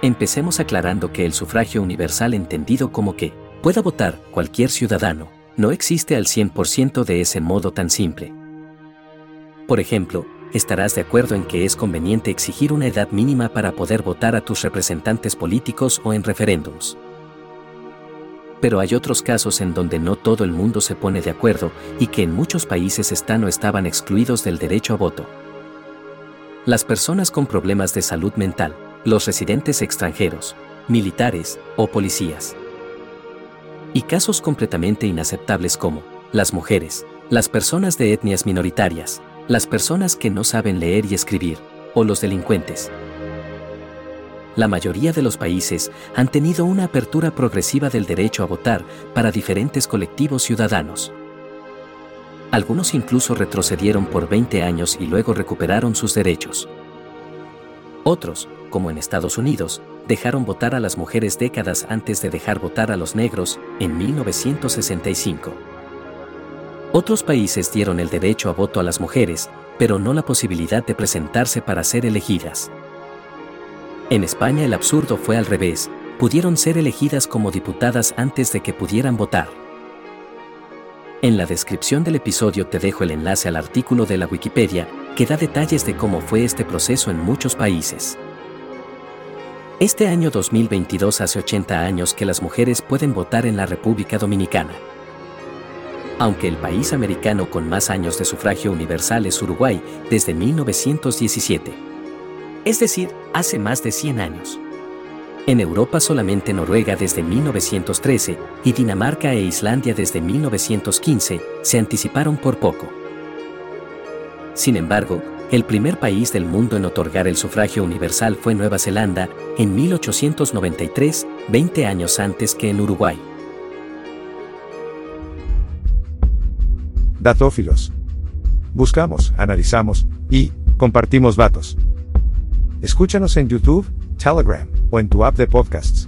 Empecemos aclarando que el sufragio universal entendido como que pueda votar cualquier ciudadano, no existe al 100% de ese modo tan simple. Por ejemplo, estarás de acuerdo en que es conveniente exigir una edad mínima para poder votar a tus representantes políticos o en referéndums. Pero hay otros casos en donde no todo el mundo se pone de acuerdo y que en muchos países están o estaban excluidos del derecho a voto. Las personas con problemas de salud mental, los residentes extranjeros, militares o policías. Y casos completamente inaceptables como las mujeres, las personas de etnias minoritarias, las personas que no saben leer y escribir, o los delincuentes. La mayoría de los países han tenido una apertura progresiva del derecho a votar para diferentes colectivos ciudadanos. Algunos incluso retrocedieron por 20 años y luego recuperaron sus derechos. Otros, como en Estados Unidos, dejaron votar a las mujeres décadas antes de dejar votar a los negros, en 1965. Otros países dieron el derecho a voto a las mujeres, pero no la posibilidad de presentarse para ser elegidas. En España el absurdo fue al revés, pudieron ser elegidas como diputadas antes de que pudieran votar. En la descripción del episodio te dejo el enlace al artículo de la Wikipedia que da detalles de cómo fue este proceso en muchos países. Este año 2022 hace 80 años que las mujeres pueden votar en la República Dominicana. Aunque el país americano con más años de sufragio universal es Uruguay desde 1917. Es decir, hace más de 100 años. En Europa solamente Noruega desde 1913 y Dinamarca e Islandia desde 1915 se anticiparon por poco. Sin embargo, el primer país del mundo en otorgar el sufragio universal fue Nueva Zelanda, en 1893, 20 años antes que en Uruguay. Datófilos. Buscamos, analizamos y compartimos datos. Escúchanos en YouTube, Telegram o en tu app de podcasts.